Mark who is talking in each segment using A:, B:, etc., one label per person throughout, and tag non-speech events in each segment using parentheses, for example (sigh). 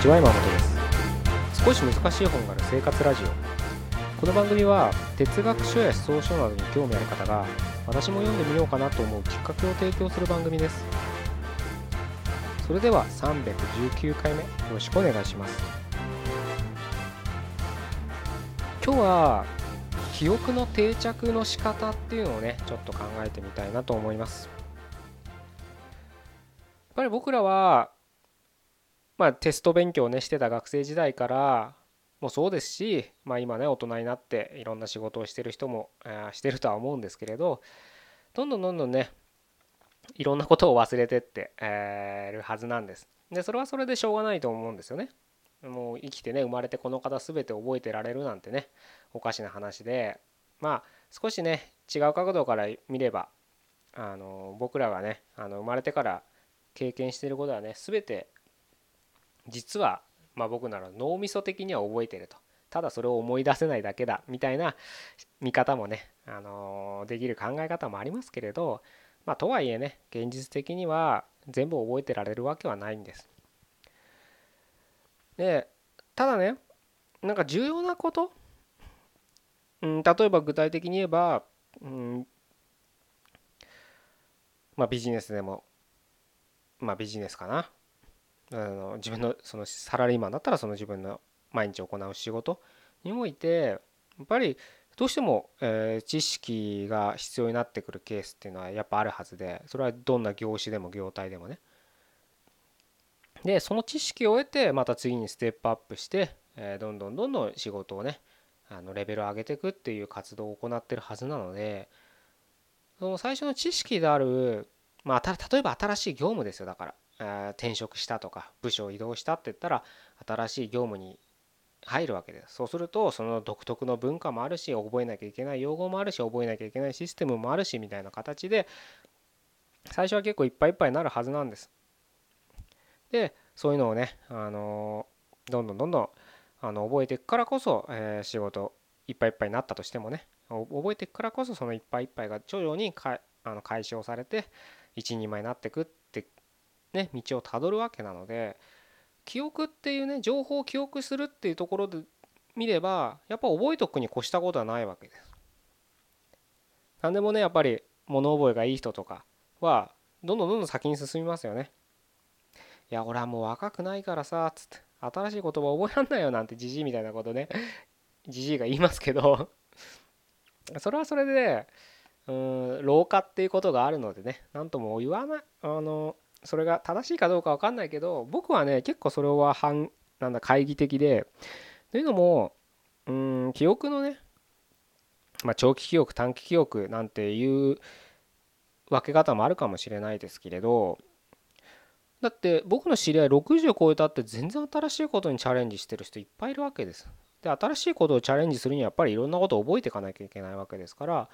A: にちは山本です。少し難しい本がある生活ラジオ。この番組は哲学書や思想書などに興味ある方が私も読んでみようかなと思うきっかけを提供する番組です。それでは319回目よろしくお願いします。今日は記憶の定着の仕方っていうのをねちょっと考えてみたいなと思います。やっぱり僕らはまあ、テスト勉強をねしてた学生時代からもそうですし、まあ、今ね大人になっていろんな仕事をしてる人も、えしてるとは思うんですけれどどんどんどんどんねいろんなことを忘れてってえるはずなんです。でそれはそれでしょうがないと思うんですよね。もう生きてね生まれてこの方全て覚えてられるなんてねおかしな話でまあ少しね違う角度から見ればあの僕らがねあの生まれてから経験してることはね全て実はまあ僕なら脳みそ的には覚えてるとただそれを思い出せないだけだみたいな見方もね、あのできる考え方もありますけれど、まあ、とはいえね現実的には全部覚えてられるわけはないんです。でただねなんか重要なこと、うん、例えば具体的に言えば、うんまあ、ビジネスでもまあビジネスかなあの自分のそのサラリーマンだったらその自分の毎日行う仕事においてやっぱりどうしても、え知識が必要になってくるケースっていうのはやっぱあるはずでそれはどんな業種でも業態でもね。でその知識を得てまた次にステップアップして、えどんどんどんどん仕事をねあのレベルを上げていくっていう活動を行ってるはずなのでその最初の知識であるまあ例えば新しい業務ですよだから。転職したとか部署を移動したって言ったら新しい業務に入るわけです。そうするとその独特の文化もあるし覚えなきゃいけない用語もあるし覚えなきゃいけないシステムもあるしみたいな形で最初は結構いっぱいいっぱいになるはずなんです。でそういうのをねあのどんどんどんどんあの覚えていくからこそ、え、仕事いっぱいいっぱいになったとしてもね覚えていくからこそそのいっぱいいっぱいが徐々にかあの解消されて一人前になっていくってね道をたどるわけなので記憶っていうね情報を記憶するっていうところで見ればやっぱ覚えとくに越したことはないわけです。何でもねやっぱり物覚えがいい人とかはどんどんどんどん先に進みますよね。いや俺はもう若くないからさつって新しい言葉覚えらんないよなんてじじいみたいなことね (laughs) じじいが言いますけど (laughs) それはそれでうん老化っていうことがあるのでね何とも言わないあのそれが正しいかどうか分かんないけど僕はね結構それは反なんだ懐疑的でというのもうん記憶のね、まあ、長期記憶短期記憶なんていう分け方もあるかもしれないですけれどだって僕の知り合い60を超えたって全然新しいことにチャレンジしてる人いっぱいいるわけです。で新しいことをチャレンジするにはやっぱりいろんなことを覚えていかなきゃいけないわけですから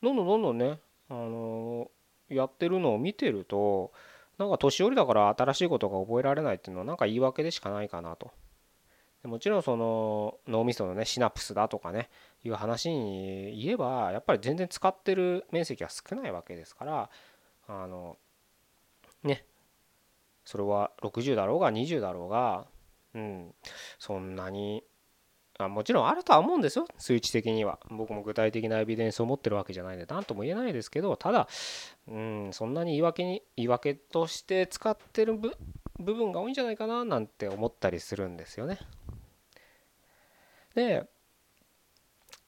A: どんどんどんどんね、あのやってるのを見てるとなんか年寄りだから新しいことが覚えられないっていうのはなんか言い訳でしかないかなと。もちろんその脳みそのねシナプスだとかねいう話に言えばやっぱり全然使ってる面積は少ないわけですからあのねそれは60だろうが20だろうがうんそんなにあもちろんあるとは思うんですよ。数値的には。僕も具体的なエビデンスを持ってるわけじゃないんで何とも言えないですけどただうんそんなに言い訳に言い訳として使ってる部分が多いんじゃないかななんて思ったりするんですよね。で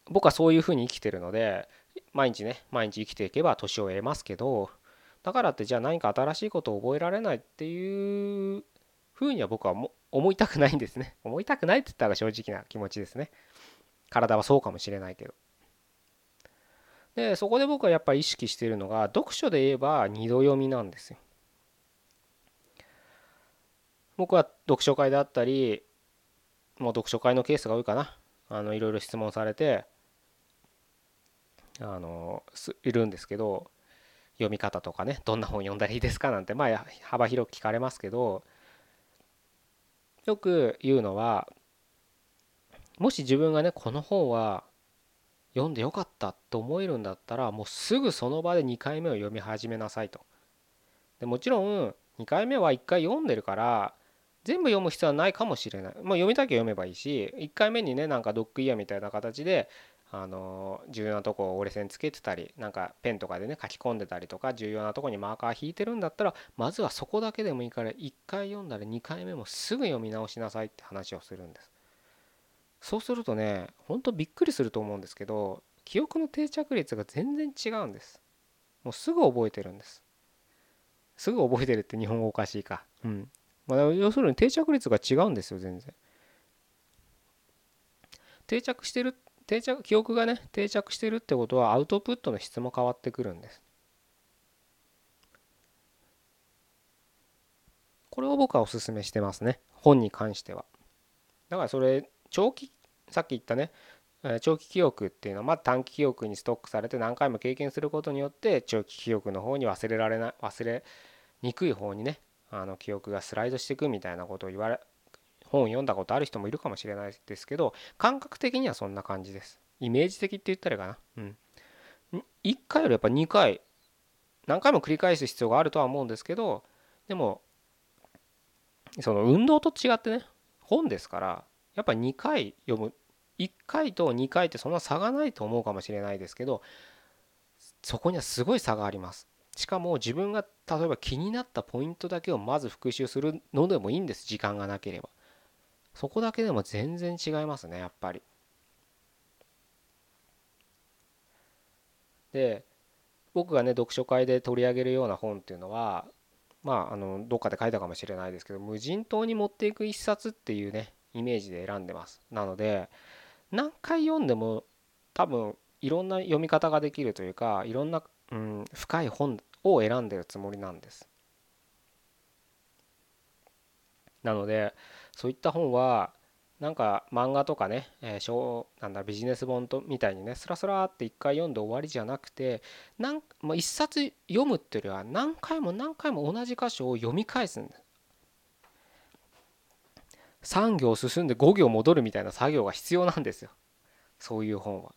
A: 僕はそういうふうに生きてるので毎日ね毎日生きていけば年を得ますけどだからってじゃあ何か新しいことを覚えられないっていうふうには僕はも思いたくないんですね。(laughs) 思いたくないって言ったら正直な気持ちですね。体はそうかもしれないけど。で、そこで僕はやっぱり意識しているのが、読書で言えば二度読みなんですよ。僕は読書会であったり、もう読書会のケースが多いかな。あのいろいろ質問されて、あのいるんですけど読み方とかねどんな本読んだらいいですかなんてまあ幅広く聞かれますけどよく言うのはもし自分がねこの本は読んでよかったと思えるんだったらもうすぐその場で2回目を読み始めなさいと。でもちろん2回目は1回読んでるから全部読む必要はないかもしれない。まあ、読みたきゃ読めばいいし1回目にねなんかドッグイヤーみたいな形であの重要なとこを折れ線つけてたりなんかペンとかでね書き込んでたりとか重要なとこにマーカー引いてるんだったらまずはそこだけでもいいから1回読んだら2回目もすぐ読み直しなさいって話をするんです。そうするとねほんとびっくりすると思うんですけど記憶の定着率が全然違うんです。もうすぐ覚えてるんです。すぐ覚えてるって日本語おかしいか。うん。まあ、要するに定着率が違うんですよ全然。定着してる定着記憶がね定着してるってことはアウトプットの質も変わってくるんです。これを僕はおすすめしてますね。本に関しては。だからそれ長期さっき言ったね長期記憶っていうのはまあ短期記憶にストックされて何回も経験することによって長期記憶の方に忘れられない忘れにくい方にねあの記憶がスライドしていくみたいなことを言われ本読んだことある人もいるかもしれないですけど感覚的にはそんな感じです。イメージ的って言ったらいいかな。うん。1回よりやっぱ2回何回も繰り返す必要があるとは思うんですけどでもその運動と違ってね本ですからやっぱ2回読む1回と2回ってそんな差がないと思うかもしれないですけどそこにはすごい差があります。しかも自分が例えば気になったポイントだけをまず復習するのでもいいんです。時間がなければ。そこだけでも全然違いますねやっぱり。で僕がね読書会で取り上げるような本っていうのはまああのどっかで書いたかもしれないですけど無人島に持っていく一冊っていうねイメージで選んでます。なので何回読んでも多分いろんな読み方ができるというかいろんな、うん、深い本を選んでるつもりなんです。なのでそういった本はなんか漫画とかね、えー、小なんだビジネス本とみたいにねスラスラって一回読んで終わりじゃなくてなん、まあ、一冊読むっていうよりは何回も何回も同じ箇所を読み返すんです3行進んで5行戻るみたいな作業が必要なんですよ。そういう本は。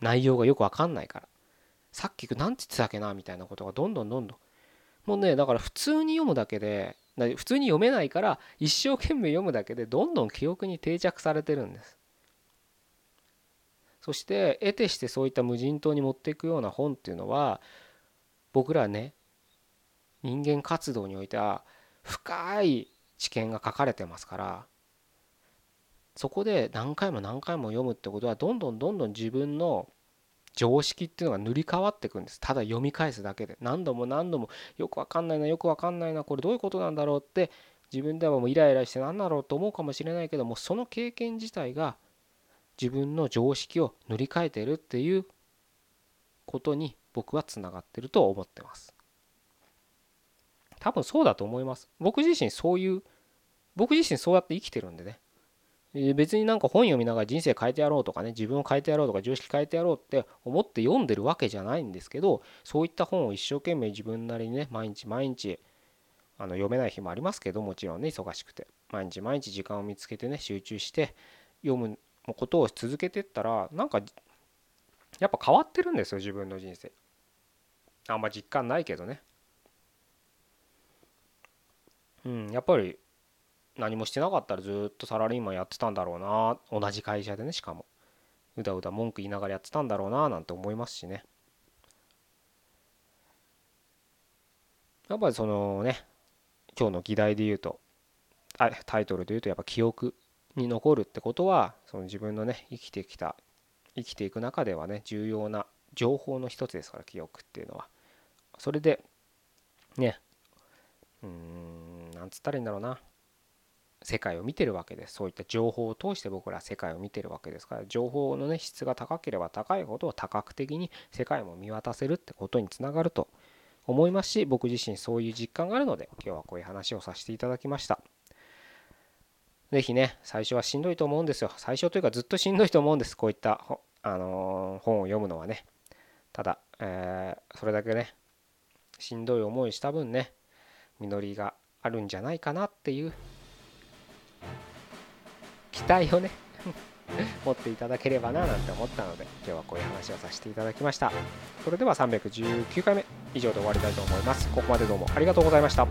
A: 内容がよくわかんないから。さっき何て言ってたっけなみたいなことがどんどんどんどん。もうねだから普通に読むだけで普通に読めないから一生懸命読むだけでどんどん記憶に定着されてるんです。そして得てしてそういった無人島に持っていくような本っていうのは僕らね人間活動においては深い知見が書かれてますからそこで何回も何回も読むってことはどんどんどんどん自分の常識っていうのが塗り替わっていくんです。ただ読み返すだけで。何度も何度もよくわかんないなよくわかんないなこれどういうことなんだろうって自分ではもうイライラして何だろうと思うかもしれないけどもその経験自体が自分の常識を塗り替えてるっていうことに僕はつながってると思ってます。多分そうだと思います。僕自身そういう僕自身そうやって生きてるんでね。別になんか本読みながら人生変えてやろうとかね自分を変えてやろうとか常識変えてやろうって思って読んでるわけじゃないんですけどそういった本を一生懸命自分なりにね毎日毎日あの読めない日もありますけどもちろんね忙しくて。毎日毎日時間を見つけてね集中して読むことを続けてったらなんかやっぱ変わってるんですよ自分の人生。あんま実感ないけどね。うんやっぱり何もしてなかったらずっとサラリーマンやってたんだろうな。同じ会社でねしかも。うだうだ文句言いながらやってたんだろうななんて思いますしね。やっぱりそのね今日の議題で言うとタイトルで言うとやっぱ記憶に残るってことはその自分のね生きてきた生きていく中ではね重要な情報の一つですから記憶っていうのは。それでねうんなんつったらいいんだろうな。世界を見てるわけです。そういった情報を通して僕ら世界を見てるわけですから。情報のね質が高ければ高いほど多角的に世界も見渡せるってことにつながると思いますし僕自身そういう実感があるので今日はこういう話をさせていただきました。是非ね最初はしんどいと思うんですよ。最初というかずっとしんどいと思うんです。こういったあのー、本を読むのはね。ただ、えー、それだけねしんどい思いした分ね実りがあるんじゃないかなっていう期待をね (laughs) 持っていただければななんて思ったので今日はこういう話をさせていただきました。それでは319回目以上で終わりたいと思います。ここまでどうもありがとうございました。